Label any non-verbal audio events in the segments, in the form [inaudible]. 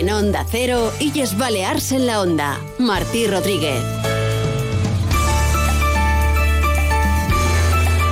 En Onda Cero, Illes Balears en la Onda. Martí Rodríguez.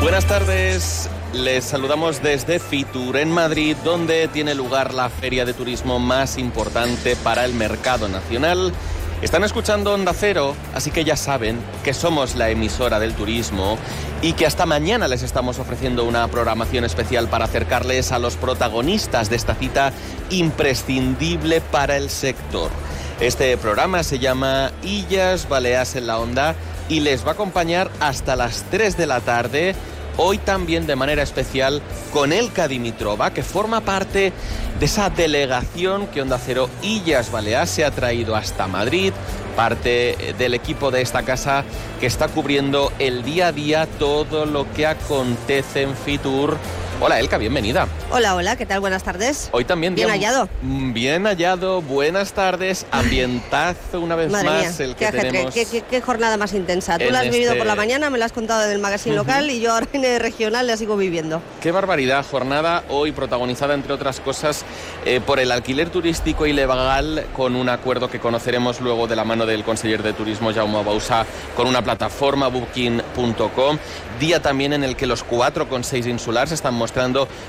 Buenas tardes. Les saludamos desde Fitur, en Madrid, donde tiene lugar la feria de turismo más importante para el mercado nacional. Están escuchando Onda Cero, así que ya saben que somos la emisora del turismo y que hasta mañana les estamos ofreciendo una programación especial para acercarles a los protagonistas de esta cita imprescindible para el sector. Este programa se llama Illas Baleas en la Onda y les va a acompañar hasta las 3 de la tarde hoy también de manera especial con Elka Dimitrova, que forma parte de esa delegación que Onda Cero Illas Baleares se ha traído hasta Madrid, parte del equipo de esta casa que está cubriendo el día a día todo lo que acontece en Fitur Hola Elka, bienvenida. Hola, hola, ¿qué tal? Buenas tardes. Hoy también bien hallado. Mm, bien hallado, buenas tardes, ambientazo una vez más el que qué, tenemos. Qué, jornada más intensa. Tú la has vivido por la este mañana, me la has contado del magazine local y yo ahora en el regional la sigo viviendo. Qué barbaridad, jornada hoy protagonizada entre otras cosas eh, por el alquiler turístico ilegal con un acuerdo que conoceremos luego de la mano del conseller de turismo Jaume Bausa con una plataforma booking.com. Día también en el que los cuatro con seis insulares están mostrando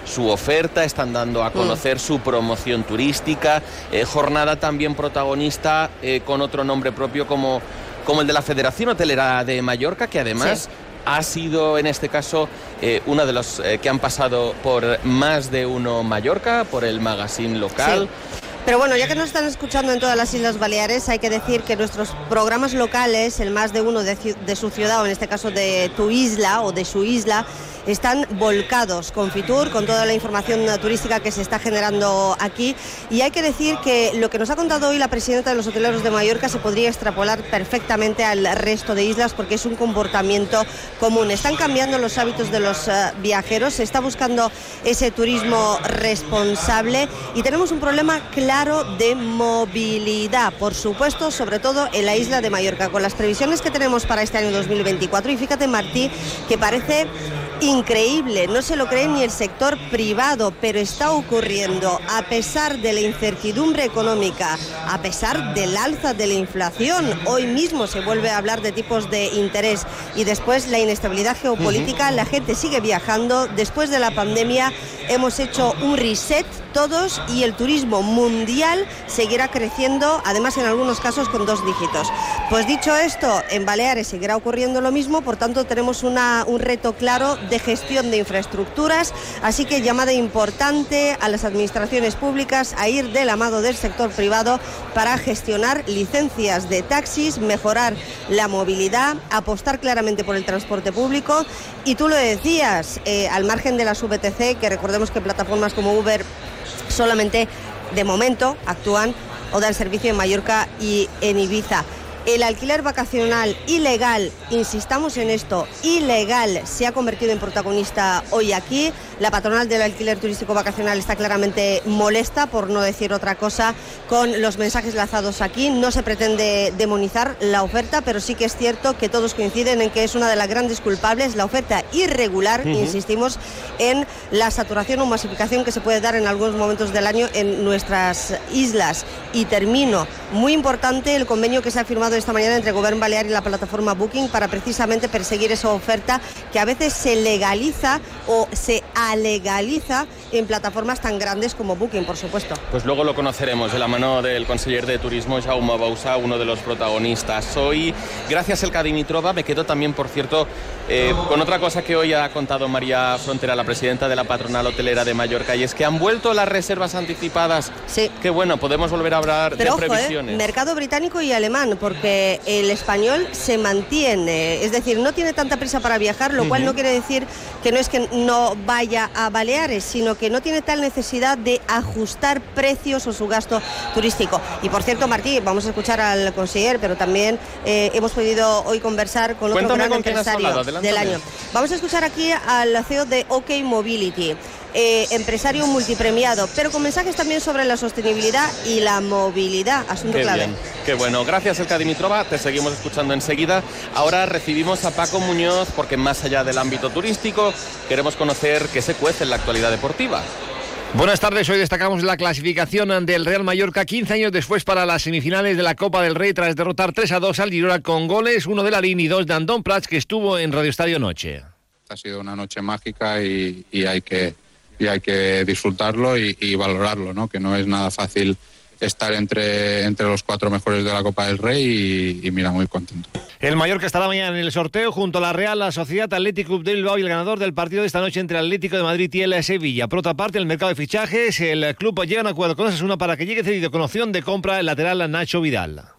su oferta, están dando a conocer mm. su promoción turística. Eh, jornada también protagonista eh, con otro nombre propio como, como el de la Federación Hotelera de Mallorca, que además... ha sido en este caso eh, uno de los que han pasado por más de uno Mallorca, por el magazine local. Pero bueno, ya que nos están escuchando en todas las Islas Baleares, hay que decir que nuestros programas locales, el más de uno de, de su ciudad, o en este caso de tu isla o de su isla, están volcados con Fitur, con toda la información turística que se está generando aquí. Y hay que decir que lo que nos ha contado hoy la presidenta de los hoteleros de Mallorca se podría extrapolar perfectamente al resto de islas porque es un comportamiento común. Están cambiando los hábitos de los eh, viajeros, se está buscando ese turismo responsable y tenemos un problema claro de movilidad, por supuesto, sobre todo en la isla de Mallorca, con las previsiones que tenemos para este año 2024. Y fíjate, Martí, que parece increíble, no se lo cree ni el sector privado, pero está ocurriendo a pesar de la incertidumbre económica, a pesar del alza de la inflación. Hoy mismo se vuelve a hablar de tipos de interés y después la inestabilidad geopolítica, la gente sigue viajando. Después de la pandemia hemos hecho un reset todos y el turismo mundial seguirá creciendo, además en algunos casos con dos dígitos. Pues dicho esto, en Baleares seguirá ocurriendo lo mismo, por tanto tenemos una, un reto claro de gestión de infraestructuras, así que llamada importante a las administraciones públicas a ir del amado del sector privado para gestionar licencias de taxis, mejorar la movilidad, apostar claramente por el transporte público y tú lo decías, eh, al margen de las VTC, que recordemos que plataformas como Uber solamente de momento actúan o dan servicio en Mallorca y en Ibiza. El alquiler vacacional ilegal, insistamos en esto, ilegal, se ha convertido en protagonista hoy aquí. La patronal del alquiler turístico vacacional está claramente molesta, por no decir otra cosa, con los mensajes lanzados aquí. No se pretende demonizar la oferta, pero sí que es cierto que todos coinciden en que es una de las grandes culpables, la oferta irregular, insistimos, en la saturación o masificación que se puede dar en algunos momentos del año en nuestras islas. Y termino, muy importante el convenio que se ha firmado esta mañana entre Gobierno Balear y la plataforma Booking para precisamente perseguir esa oferta que a veces se legaliza o se alegaliza en plataformas tan grandes como Booking, por supuesto. Pues luego lo conoceremos de la mano del conseller de Turismo, Jaume Bausa, uno de los protagonistas. Hoy, gracias El Dimitrova, me quedo también, por cierto, eh, con otra cosa que hoy ha contado María Frontera, la presidenta de la patronal hotelera de Mallorca, y es que han vuelto las reservas anticipadas. Sí. Qué bueno, podemos volver a hablar de eh, previsiones. mercado británico y alemán, porque el español se mantiene, es decir, no tiene tanta prisa para viajar, lo cual no quiere decir que no es que no vaya a Baleares, sino que no tiene tal necesidad de ajustar precios o su gasto turístico. Y por cierto, Martí, vamos a escuchar al conseller, pero también eh, hemos podido hoy conversar con otro gran empresario del año. Vamos a escuchar aquí al CEO de OK Mobility. Eh, empresario multipremiado, pero con mensajes también sobre la sostenibilidad y la movilidad, asunto Qué clave. Bien. Qué bueno, gracias Elka Dimitrova, te seguimos escuchando enseguida. Ahora recibimos a Paco Muñoz porque más allá del ámbito turístico queremos conocer qué se cuece en la actualidad deportiva. Buenas tardes, hoy destacamos la clasificación del Real Mallorca 15 años después para las semifinales de la Copa del Rey tras derrotar 3 a 2 al Girona con goles, uno de Larín y dos de Andón Prats que estuvo en Radio Estadio Noche. Ha sido una noche mágica y, hay, que, hay que disfrutarlo y, y valorarlo, ¿no? que no es nada fácil estar entre, entre los cuatro mejores de la Copa del Rey y, mira, muy contento. El Mallorca estará mañana en el sorteo junto a la Real, la Sociedad Atlético Club de Bilbao y el ganador del partido de esta noche entre el Atlético de Madrid y el Sevilla. Por otra parte, el mercado de fichajes, el club llega a un acuerdo con una para que llegue cedido con opción de compra el lateral Nacho Vidal.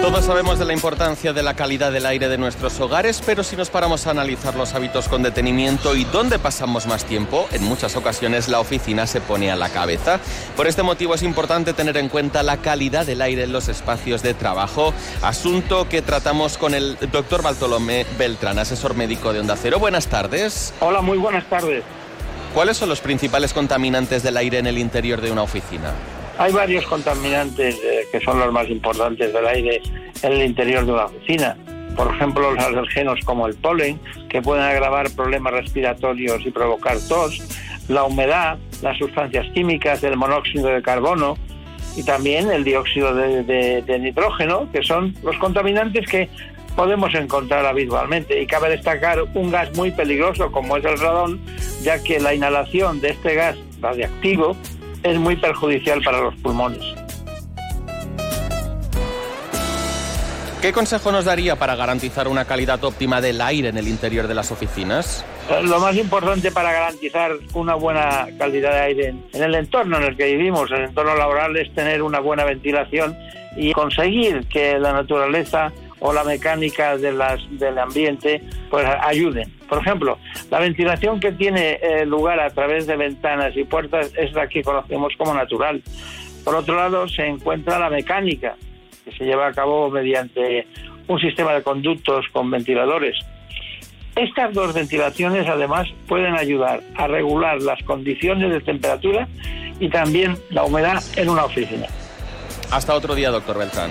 Todos sabemos de la importancia de la calidad del aire de nuestros hogares, pero si nos paramos a analizar los hábitos con detenimiento y dónde pasamos más tiempo, en muchas ocasiones la oficina se pone a la cabeza. Por este motivo es importante tener en cuenta la calidad del aire en los espacios de trabajo, asunto que tratamos con el doctor Bartolomé Beltrán, asesor médico de Onda Cero. Buenas tardes. Hola, muy buenas tardes. ¿Cuáles son los principales contaminantes del aire en el interior de una oficina? Hay varios contaminantes eh, que son los más importantes del aire en el interior de una oficina. Por ejemplo, los alergenos como el polen, que pueden agravar problemas respiratorios y provocar tos, la humedad, las sustancias químicas, el monóxido de carbono y también el dióxido de, nitrógeno, que son los contaminantes que podemos encontrar habitualmente. Y cabe destacar un gas muy peligroso como es el radón, ya que la inhalación de este gas radiactivo es muy perjudicial para los pulmones. ¿Qué consejo nos daría para garantizar una calidad óptima del aire en el interior de las oficinas? Eh, lo más importante para garantizar una buena calidad de aire en el entorno en el que vivimos, el entorno laboral, es tener una buena ventilación y conseguir que la naturaleza o la mecánica de las, del ambiente pues ayuden. Por ejemplo, la ventilación que tiene eh, lugar a través de ventanas y puertas es la que conocemos como natural. Por otro lado, se encuentra la mecánica, que se lleva a cabo mediante un sistema de conductos con ventiladores. Estas dos ventilaciones además pueden ayudar a regular las condiciones de temperatura y también la humedad en una oficina. Hasta otro día, doctor Beltrán.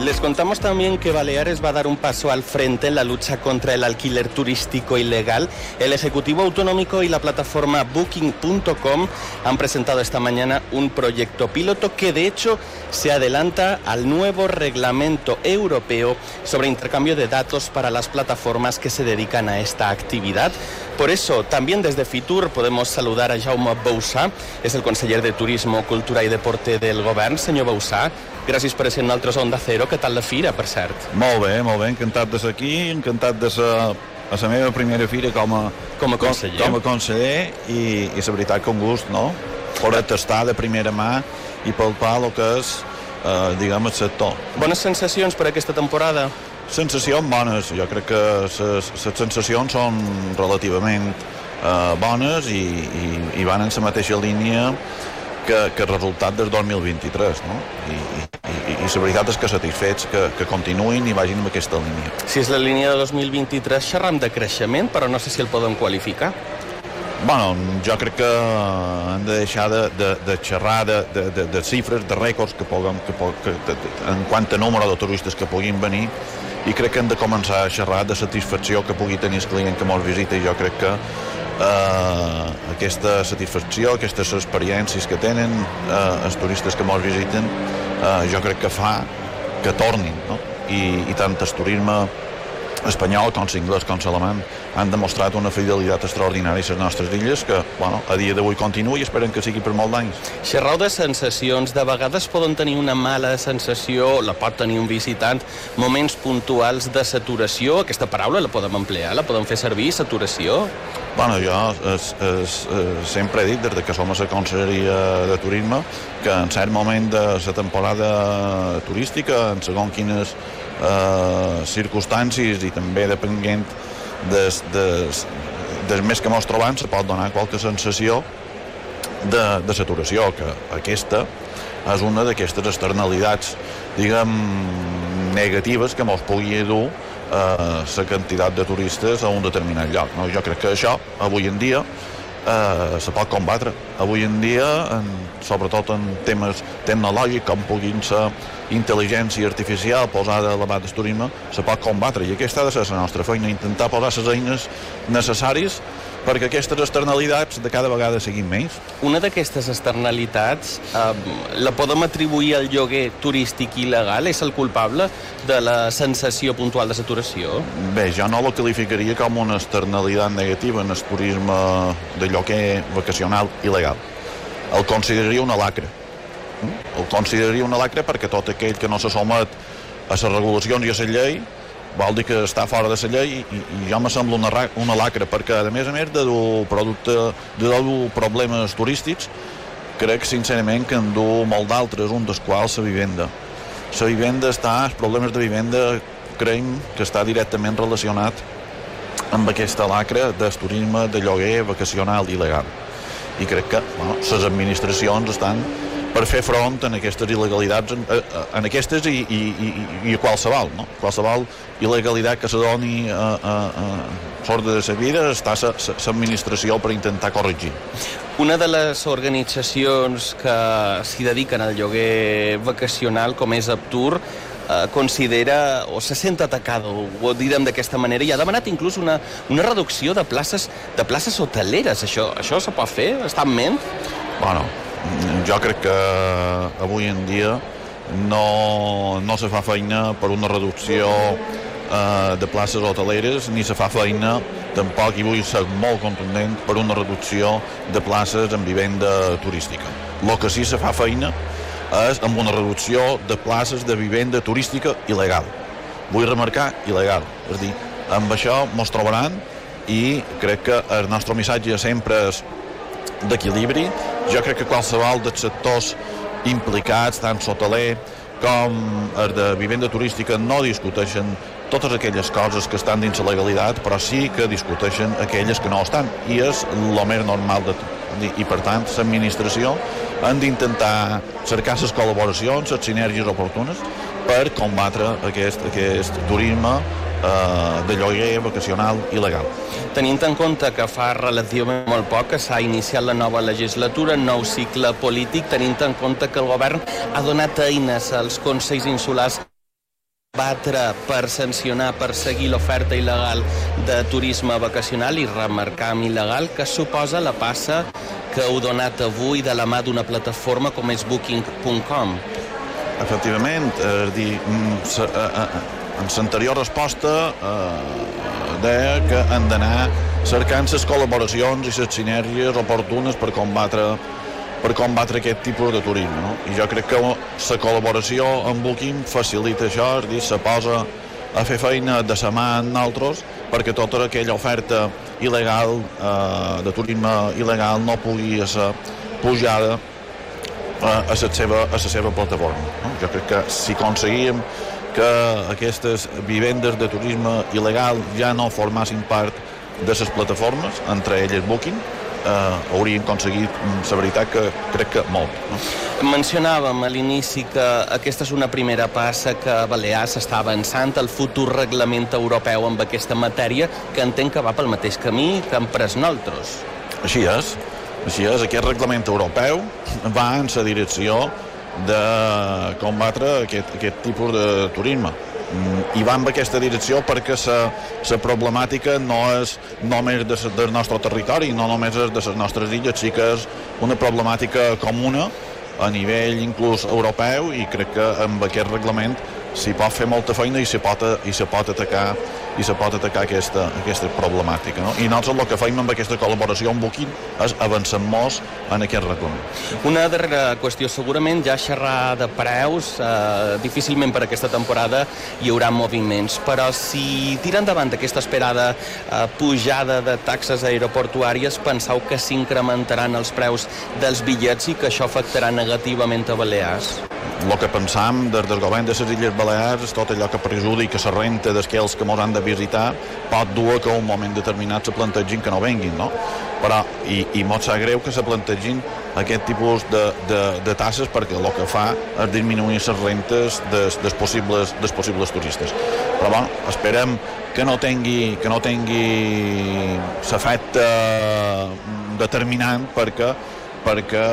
Les contamos también que Baleares va a dar un paso al frente en la lucha contra el alquiler turístico ilegal. El Ejecutivo Autonómico y la plataforma Booking.com han presentado esta mañana un proyecto piloto que de hecho se adelanta al nuevo reglamento europeo sobre intercambio de datos para las plataformas que se dedican a esta actividad. Por eso, también desde Fitur podemos saludar a Jaume Boussa, es el conseller de Turismo, Cultura y Deporte del Govern. Señor Boussa, Gràcies per ser nosaltres a Onda Cero. Què tal la fira, per cert? Molt bé, molt bé. Encantat de ser aquí, encantat de ser a la meva primera fira com a, com a conseller, com, com a conseller i, i la veritat que un gust, no? Poder tastar de primera mà i palpar el que és, eh, diguem, el sector. Bones sensacions per aquesta temporada? Sensacions bones. Jo crec que les sensacions són relativament eh, bones i, i, i van en la mateixa línia que, que resultat del 2023, no? I, i, i la veritat és que satisfets que, que continuïn i vagin en aquesta línia. Si és la línia de 2023, xerram de creixement, però no sé si el podem qualificar. Bueno, jo crec que hem de deixar de, de, de xerrar de, de, de, de xifres, de rècords que puguem, que, que, que, en quant a número de turistes que puguin venir i crec que hem de començar a xerrar de satisfacció que pugui tenir el client que ens visita i jo crec que eh, aquesta satisfacció, aquestes experiències que tenen eh, els turistes que ens visiten eh, jo crec que fa que tornin no? I, i tant el turisme espanyol com l'inglès com l'alemany han demostrat una fidelitat extraordinària a les nostres illes que, bueno, a dia d'avui continua i esperen que sigui per molt d'anys. Xerrau de sensacions, de vegades poden tenir una mala sensació, la pot tenir un visitant, moments puntuals de saturació, aquesta paraula la podem emplear, la podem fer servir, saturació? Bueno, jo es, es, es, sempre he dit, des que som a la Conselleria de Turisme, que en cert moment de la temporada turística, en segon quines eh, circumstàncies i també depenent des, des, des més que mos trobant se pot donar qualque sensació de, de saturació, que aquesta és una d'aquestes externalitats, diguem, negatives que mos pugui dur eh, la quantitat de turistes a un determinat lloc. No? Jo crec que això, avui en dia, eh, se pot combatre. Avui en dia, en, sobretot en temes tecnològics, com puguin ser intel·ligència artificial posada a l'abast del turisme, se pot combatre. I aquesta ha de ser la nostra feina, intentar posar les eines necessàries perquè aquestes externalitats de cada vegada siguin menys. Una d'aquestes externalitats eh, la podem atribuir al lloguer turístic il·legal? És el culpable de la sensació puntual de saturació? Bé, jo no la qualificaria com una externalitat negativa en el turisme de lloguer vacacional il·legal. El consideraria una lacra. El consideraria una lacra perquè tot aquell que no se somet a les regulacions i a la llei vol dir que està fora de la llei i, i jo me sembla una, una lacra perquè a més a més de dur producte de dur problemes turístics crec sincerament que en du molt d'altres un dels quals la vivenda. La vivenda està, els problemes de vivenda creiem que està directament relacionat amb aquesta lacra del turisme de lloguer vacacional il·legal. I crec que bueno, les administracions estan per fer front en aquestes il·legalitats, en, en aquestes i, i, i, i a qualsevol, no? qualsevol il·legalitat que se doni a, a, a sort de la vida està l'administració per intentar corregir. Una de les organitzacions que s'hi dediquen al lloguer vacacional, com és Aptur, eh, considera o se sent atacada, ho direm d'aquesta manera, i ha demanat inclús una, una reducció de places, de places hoteleres. Això, això se pot fer? Està en ment? Bueno, jo crec que avui en dia no, no se fa feina per una reducció eh, de places hoteleres ni se fa feina tampoc, i vull ser molt contundent, per una reducció de places en vivenda turística. El que sí se fa feina és amb una reducció de places de vivenda turística il·legal. Vull remarcar il·legal. És dir, amb això mos trobaran i crec que el nostre missatge sempre és d'equilibri. Jo crec que qualsevol dels sectors implicats, tant hoteler com els de vivenda turística, no discuteixen totes aquelles coses que estan dins la legalitat, però sí que discuteixen aquelles que no estan, i és el més normal de tot. I, per tant, l'administració han d'intentar cercar les col·laboracions, les sinergies oportunes per combatre aquest, aquest turisme eh, de lloguer vacacional il·legal. Tenint en compte que fa relativament molt poc que s'ha iniciat la nova legislatura, nou cicle polític, tenint en compte que el govern ha donat eines als Consells Insulars batre per sancionar, per seguir l'oferta il·legal de turisme vacacional i remarcar amb il·legal que suposa la passa que heu donat avui de la mà d'una plataforma com és Booking.com. Efectivament, és dir, mm, eh, eh, en l'anterior resposta eh, deia que han d'anar cercant les col·laboracions i les sinergies oportunes per combatre per combatre aquest tipus de turisme. No? I jo crec que la col·laboració amb Booking facilita això, és dir, se posa a fer feina de la mà amb nosaltres perquè tota aquella oferta il·legal, eh, de turisme il·legal, no pugui ser pujada eh, a, la seva, a la seva plataforma. No? Jo crec que si aconseguíem que aquestes vivendes de turisme il·legal ja no formassin part de les plataformes, entre elles Booking, eh, haurien aconseguit, mm, la veritat que crec que molt. No? Mencionàvem a l'inici que aquesta és una primera passa que Balears està avançant el futur reglament europeu amb aquesta matèria que entenc que va pel mateix camí que han pres nosaltres. Així és. Així és, aquest reglament europeu va en la direcció de combatre aquest, aquest tipus de turisme. mm, i va en aquesta direcció perquè la problemàtica no és només de, del nostre territori, no només és de les nostres illes, sí que és una problemàtica comuna a nivell inclús europeu i crec que amb aquest reglament s'hi pot fer molta feina i se pot, i se pot atacar i se pot atacar aquesta, aquesta problemàtica. No? I nosaltres el que fem amb aquesta col·laboració amb Booking és avançar molt en aquest reglament. Una darrera qüestió, segurament ja xerrar de preus, eh, difícilment per aquesta temporada hi haurà moviments, però si tira endavant aquesta esperada eh, pujada de taxes aeroportuàries, penseu que s'incrementaran els preus dels bitllets i que això afectarà negativament a Balears? El que pensam des del govern de les Illes Balears tot allò que perjudica la renta d'aquells que ens han de visitar pot dur que un moment determinat se plantegin que no venguin, no? Però, i, i molt sap greu que se plantegin aquest tipus de, de, de tasses perquè el que fa és disminuir les rentes dels, dels, possibles, dels possibles turistes. Però bueno, esperem que no tingui, que no tingui l'efecte determinant perquè perquè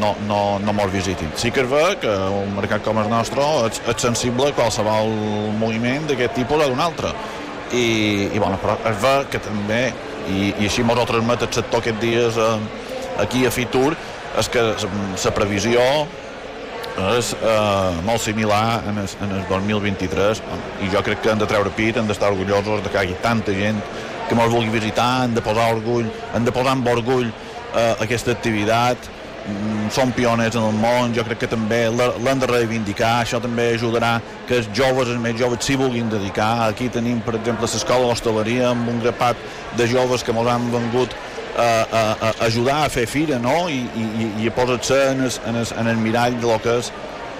no, no, no mos visitin. Sí que és ver que un mercat com el nostre és, és sensible a qualsevol moviment d'aquest tipus o d'un altre. I, i bueno, però és ver que també, i, i així mos ho transmet el sector aquests dies eh, aquí a Fitur, és que la previsió és eh, molt similar en el, en el 2023 i jo crec que hem de treure pit, hem d'estar orgullosos de que hi hagi tanta gent que ens vulgui visitar, hem de posar orgull, hem de posar amb orgull eh, aquesta activitat mm, són pioners en el món, jo crec que també l'han de reivindicar, això també ajudarà que els joves, els més joves, s'hi vulguin dedicar. Aquí tenim, per exemple, l'escola d'hostaleria amb un grapat de joves que ens han vengut a, a, a ajudar a fer fira no? I, i, i a posar-se en, en, el, en el mirall de lo que és,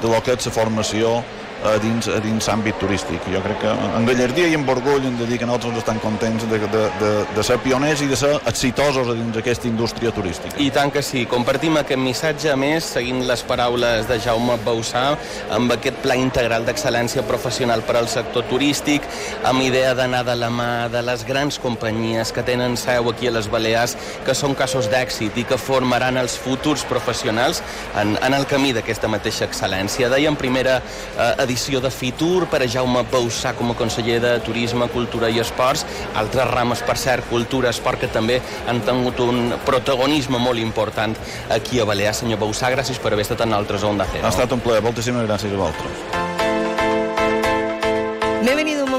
de lo que és la formació a dins, a dins àmbit turístic. Jo crec que en gallardia i en orgull hem de dir que nosaltres estem contents de, de, de, de ser pioners i de ser exitosos a dins aquesta indústria turística. I tant que sí. Compartim aquest missatge més, seguint les paraules de Jaume Bausà, amb aquest pla integral d'excel·lència professional per al sector turístic, amb idea d'anar de la mà de les grans companyies que tenen seu aquí a les Balears, que són casos d'èxit i que formaran els futurs professionals en, en el camí d'aquesta mateixa excel·lència. Deia en primera eh, edició de Fitur per a Jaume Boussà com a conseller de Turisme, Cultura i Esports. Altres rames, per cert, cultura, esport, que també han tingut un protagonisme molt important aquí a Balears. Senyor Boussà, gràcies per haver estat en altres Onda Cero. Ha estat un plaer. Moltíssimes gràcies a vosaltres.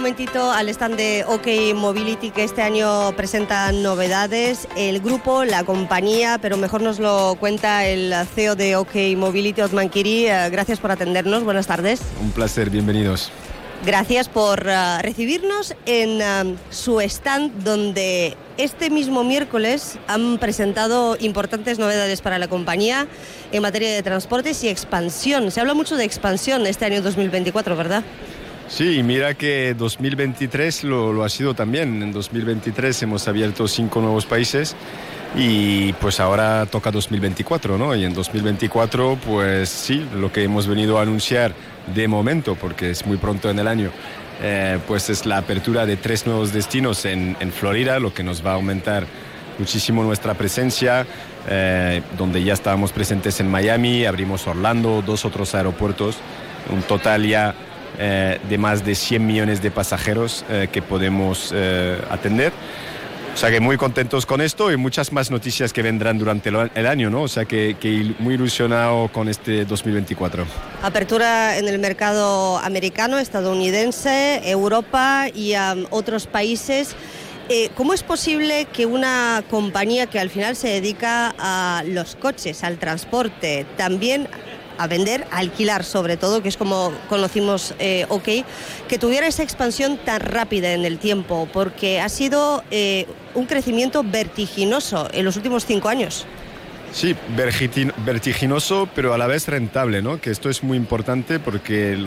Momentito al stand de OK Mobility que este año presenta novedades. El grupo, la compañía, pero mejor nos lo cuenta el CEO de OK Mobility, Otman Kiri. Eh, gracias por atendernos. Buenas tardes. Un placer, bienvenidos. Gracias por uh, recibirnos en uh, su stand donde este mismo miércoles han presentado importantes novedades para la compañía en materia de transportes y expansión. Se habla mucho de expansión este año 2024, ¿verdad? Sí, mira que 2023 lo, lo, ha sido también. En 2023 hemos abierto cinco nuevos países y pues ahora toca 2024, ¿no? Y en 2024, pues sí, lo que hemos venido a anunciar de momento, porque es muy pronto en el año, eh, pues es la apertura de tres nuevos destinos en, Florida, lo que nos va a aumentar muchísimo nuestra presencia, eh, donde ya estábamos presentes en Miami, abrimos Orlando, dos otros aeropuertos, un total ya eh, de más de 100 millones de pasajeros eh, que podemos eh, atender. O sea que muy contentos con esto y muchas más noticias que vendrán durante el año, ¿no? O sea que, que muy ilusionado con este 2024. Apertura en el mercado americano, estadounidense, Europa y um, otros países. Eh, ¿Cómo es posible que una compañía que al final se dedica a los coches, al transporte, también a vender, a alquilar sobre todo, que es como conocimos eh, OK, que tuviera esa expansión tan rápida en el tiempo, porque ha sido eh, un crecimiento vertiginoso en los últimos cinco años. Sí, vertiginoso, pero a la vez rentable, ¿no? Que esto es muy importante porque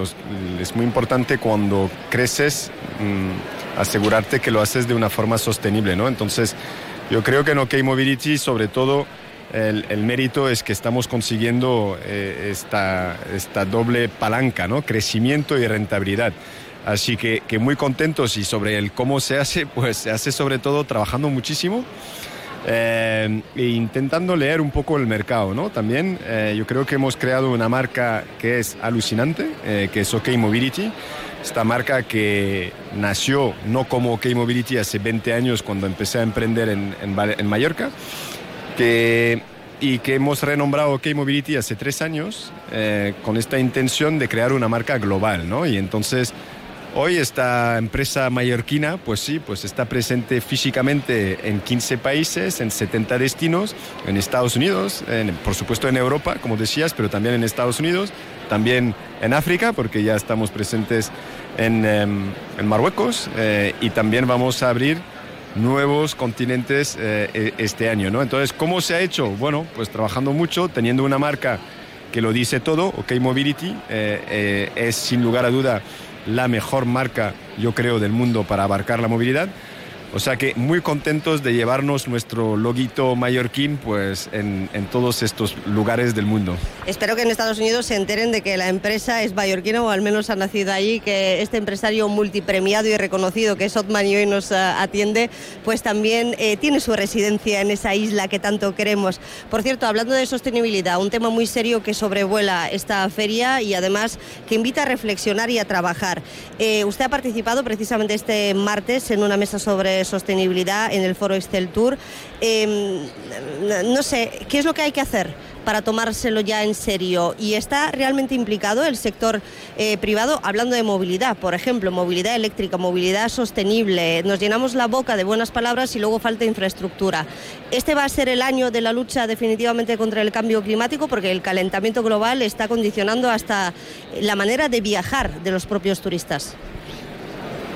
es muy importante cuando creces mmm, asegurarte que lo haces de una forma sostenible, ¿no? Entonces, yo creo que en OK Mobility, sobre todo, el, el, mérito es que estamos consiguiendo eh, esta, esta, doble palanca, ¿no? crecimiento y rentabilidad. Así que, que, muy contentos y sobre el cómo se hace, [laughs] pues se hace sobre todo trabajando muchísimo eh, e intentando leer un poco el mercado. ¿no? También eh, yo creo que hemos creado una marca que es alucinante, eh, que es OK Mobility esta marca que nació no como K-Mobility hace 20 años cuando empecé a emprender en, en, Mallorca, que, y que hemos renombrado K-Mobility hace tres años eh, con esta intención de crear una marca global, ¿no? Y entonces Hoy esta empresa mallorquina, pues sí, pues está presente físicamente en 15 países, en 70 destinos, en Estados Unidos, por supuesto en Europa, como decías, pero también en Estados Unidos, también en África, porque ya estamos presentes en, em, Marruecos eh, y también vamos a abrir nuevos continentes eh, e, este año, ¿no? Entonces, ¿cómo se ha hecho? Bueno, pues trabajando mucho, teniendo una marca que lo dice todo, OK Mobility, eh, es sin lugar a duda la mejor marca, yo creo, del mundo para abarcar la movilidad. O sea que muy contentos de llevarnos nuestro loguito mallorquín pues, en, todos estos lugares del mundo. Espero que en Estados Unidos se enteren de que la empresa es mallorquina o al menos ha nacido allí, que este empresario multipremiado y reconocido que es Otman y hoy nos eh, atiende, pues también eh, tiene su residencia en esa isla que tanto queremos. Por cierto, hablando de sostenibilidad, un tema muy serio que sobrevuela esta feria y además que invita a reflexionar y a trabajar. Eh, usted ha participado precisamente este martes en una mesa sobre sostenibilidad en el foro Excel Tour. Em, no sé, ¿qué es lo que hay que hacer para tomárselo ya en serio? ¿Y está realmente implicado el sector eh, privado? Hablando de movilidad, por ejemplo, movilidad eléctrica, movilidad sostenible. Nos llenamos la boca de buenas palabras y luego falta infraestructura. Este va a ser el año de la lucha definitivamente contra el cambio climático porque el calentamiento global está condicionando hasta la manera de viajar de los propios turistas.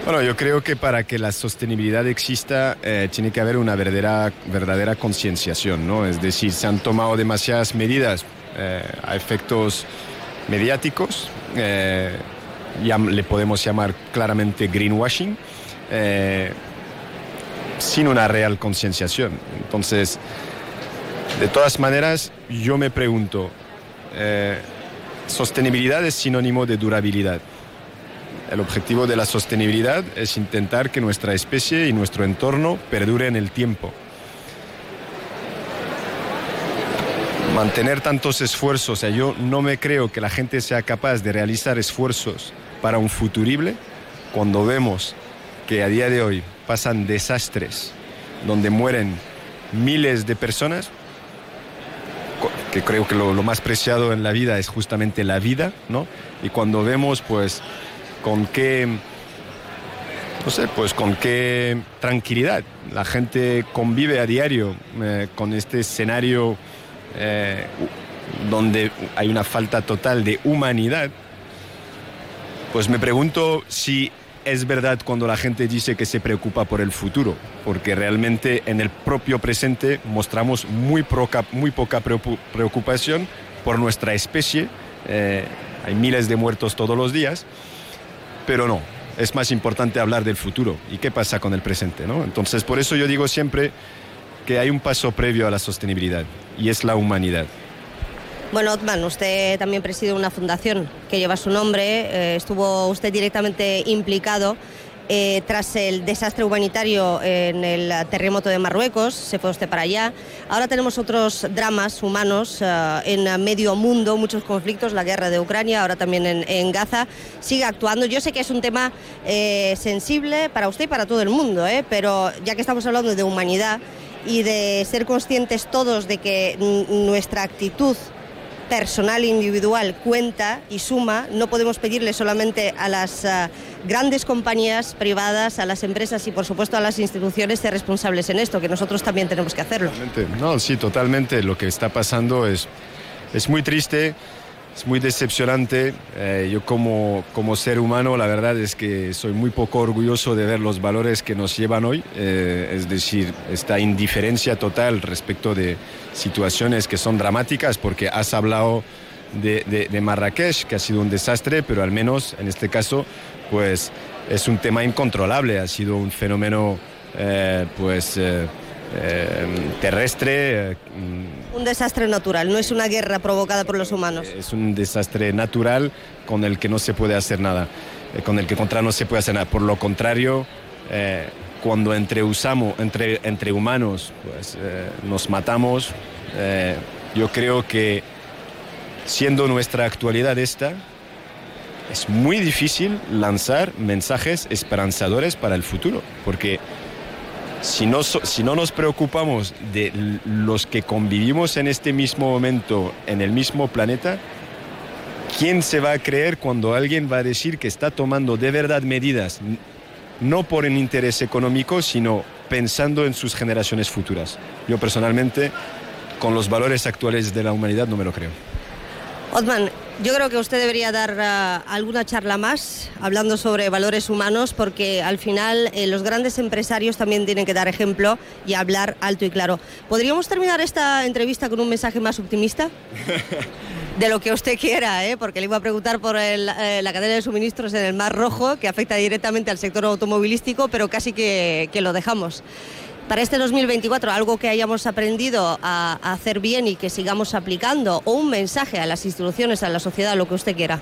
Bueno, yo creo que para que la sostenibilidad exista eh, tiene que haber una verdadera, verdadera concienciación, ¿no? Es decir, se han tomado demasiadas medidas eh, a efectos mediáticos, eh, ya le podemos llamar claramente greenwashing, sin una real concienciación. Entonces, de todas maneras, yo me pregunto, sostenibilidad es sinónimo de durabilidad. El objetivo de la sostenibilidad es intentar que nuestra especie y nuestro entorno perduren en el tiempo. Mantener tantos esfuerzos, o sea, yo no me creo que la gente sea capaz de realizar esfuerzos para un futurible cuando vemos que a día de hoy pasan desastres donde mueren miles de personas, que creo que lo, lo, más preciado en la vida es justamente la vida, ¿no? Y cuando vemos pues con qué, no sé, pues con qué tranquilidad la gente convive a diario eh, con este escenario eh, donde hay una falta total de humanidad, pues me pregunto si es verdad cuando la gente dice que se preocupa por el futuro, porque realmente en el propio presente mostramos muy, poca preocupación por nuestra especie. Eh, hay miles de muertos todos los días pero no, es más importante hablar del futuro y qué pasa con el presente. ¿no? Entonces, por eso yo digo siempre que hay un paso previo a la sostenibilidad y es la humanidad. Bueno, Otman, usted también preside una fundación que lleva su nombre, eh, estuvo usted directamente implicado eh, tras el desastre humanitario en el terremoto de Marruecos, se fue usted para allá. Ahora tenemos otros dramas humanos eh, en medio mundo, muchos conflictos, la guerra de Ucrania, ahora también en, Gaza. Sigue actuando. Yo sé que es un tema eh, sensible para usted y para todo el mundo, pero ya que estamos hablando de humanidad y de ser conscientes todos de que nuestra actitud personal individual cuenta y suma. No podemos pedirle solamente a las eh, grandes compañías privadas, a las empresas y por supuesto a las instituciones ser responsables en esto, que nosotros también tenemos que hacerlo. No, sí, totalmente. Lo que está pasando es, es muy triste es muy decepcionante. Eh, yo como, como ser humano, la verdad es que soy muy poco orgulloso de ver los valores que nos llevan hoy, eh, es decir, esta indiferencia total respecto de situaciones que son dramáticas, porque has hablado de, Marrakech, que ha sido un desastre, pero al menos en este caso, pues es un tema incontrolable, ha sido un fenómeno, eh, pues eh, terrestre. Eh, un desastre natural, no es una guerra provocada por los humanos. Es un desastre natural con el que no se puede hacer nada, eh, con el que contra no se puede hacer nada. Por lo contrario, cuando entre, usamos, entre, entre humanos pues, nos matamos, yo creo que siendo nuestra actualidad esta, es muy difícil lanzar mensajes esperanzadores para el futuro, porque si no, si no nos preocupamos de los que convivimos en este mismo momento, en el mismo planeta, ¿quién se va a creer cuando alguien va a decir que está tomando de verdad medidas, no por un interés económico, sino pensando en sus generaciones futuras? Yo personalmente, con los valores actuales de la humanidad, no me lo creo. Otman, yo creo que usted debería dar uh, alguna charla más hablando sobre valores humanos porque al final eh, los grandes empresarios también tienen que dar ejemplo y hablar alto y claro. ¿Podríamos terminar esta entrevista con un mensaje más optimista? [laughs] De lo que usted quiera, ¿eh? porque le iba a preguntar por el, eh, la cadena de suministros en el Mar Rojo, que afecta directamente al sector automovilístico, pero casi que, que lo dejamos para este 2024 algo que hayamos aprendido a, hacer bien y que sigamos aplicando o un mensaje a las instituciones, a la sociedad, lo que usted quiera.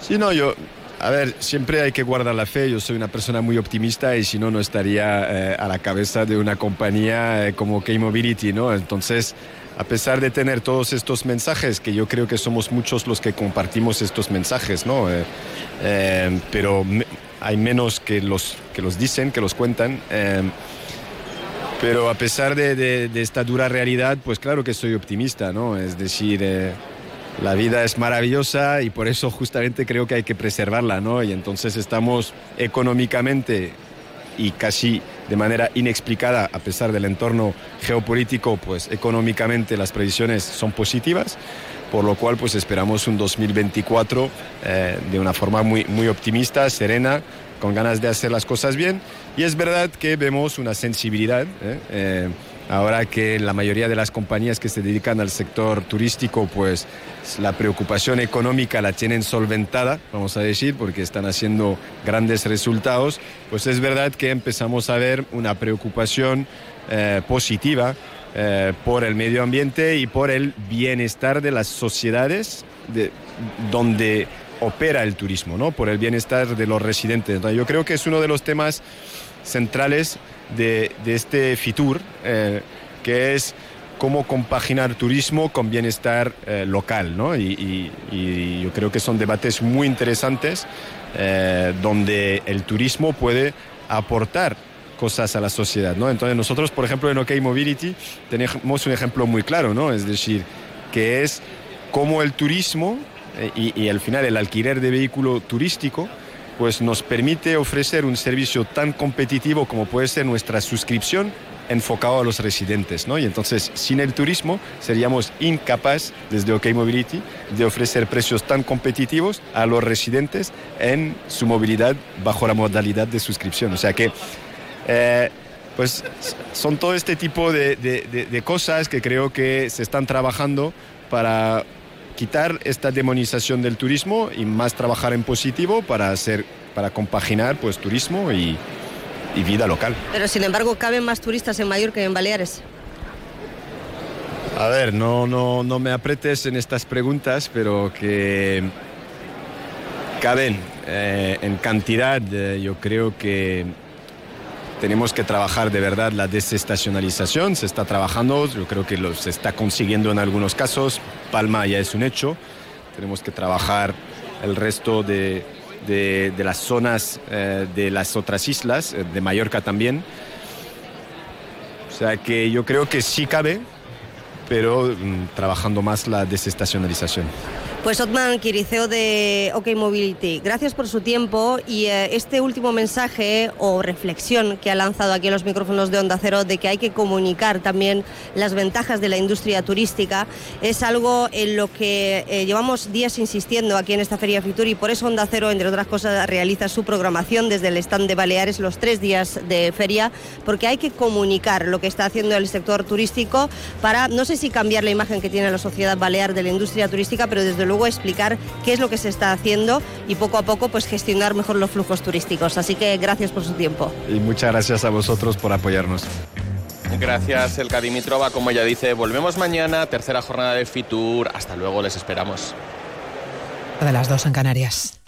Sí, no, yo, a ver, siempre hay que guardar la fe. Yo soy una persona muy optimista y si no, no estaría eh, a la cabeza de una compañía eh, como K-Mobility, ¿no? Entonces, a pesar de tener todos estos mensajes, que yo creo que somos muchos los que compartimos estos mensajes, ¿no? Eh, pero hay menos que los, que los dicen, que los cuentan. Pero a pesar de, esta dura realidad, pues claro que soy optimista, ¿no? Es decir, eh, la vida es maravillosa y por eso justamente creo que hay que preservarla, ¿no? Y entonces estamos económicamente y casi de manera inexplicada, a pesar del entorno geopolítico, pues económicamente las previsiones son positivas, por lo cual pues esperamos un 2024 eh, de una forma muy, muy optimista, serena, con ganas de hacer las cosas bien. Y es verdad que vemos una sensibilidad. ¿eh? Eh, ahora que la mayoría de las compañías que se dedican al sector turístico, pues la preocupación económica la tienen solventada, vamos a decir, porque están haciendo grandes resultados, pues es verdad que empezamos a ver una preocupación eh, positiva por el medio ambiente y por el bienestar de las sociedades de, donde opera el turismo, ¿no? por el bienestar de los residentes. yo creo que es uno de los temas centrales de, este FITUR, eh, que es cómo compaginar turismo con bienestar eh, local. ¿no? Y, yo creo que son debates muy interesantes eh, donde el turismo puede aportar cosas a la sociedad. ¿no? Entonces nosotros, por ejemplo, en OK Mobility tenemos un ejemplo muy claro, ¿no? es decir, que es cómo el turismo y, al final el alquiler de vehículo turístico pues nos permite ofrecer un servicio tan competitivo como puede ser nuestra suscripción enfocado a los residentes, ¿no? Y entonces, sin el turismo, seríamos incapaces, desde OK Mobility, de ofrecer precios tan competitivos a los residentes en su movilidad bajo la modalidad de suscripción. O sea que, eh, pues, son todo este tipo de cosas que creo que se están trabajando para quitar esta demonización del turismo y más trabajar en positivo para hacer, para compaginar pues turismo y, vida local. Pero sin embargo, ¿caben más turistas en Mallorca que en Baleares? A ver, no, no, no me apretes en estas preguntas, pero que caben eh, en cantidad. Eh, yo creo que tenemos que trabajar de verdad la desestacionalización, se está trabajando, yo creo que lo se está consiguiendo en algunos casos, Palma ya es un hecho, tenemos que trabajar el resto de, las zonas eh, de las otras islas, eh, de Mallorca también. O sea que yo creo que sí cabe, pero mm, trabajando más la desestacionalización. Pues Otman Quiriceo de OK Mobility, gracias por su tiempo y eh, este último mensaje o reflexión que ha lanzado aquí en los micrófonos de Onda Cero de que hay que comunicar también las ventajas de la industria turística es algo en lo que eh, llevamos días insistiendo aquí en esta Feria Fitur y por eso Onda Cero, entre otras cosas, realiza su programación desde el stand de Baleares los tres días de feria porque hay que comunicar lo que está haciendo el sector turístico para, no sé si cambiar la imagen que tiene la sociedad balear de la industria turística, pero desde luego explicar qué es lo que se está haciendo y poco a poco pues gestionar mejor los flujos turísticos. Así que gracias por su tiempo. Y muchas gracias a vosotros por apoyarnos. Gracias, Elka Dimitrova. Como ya dice, volvemos mañana, tercera jornada de Fitur. Hasta luego, les esperamos. De las dos en Canarias.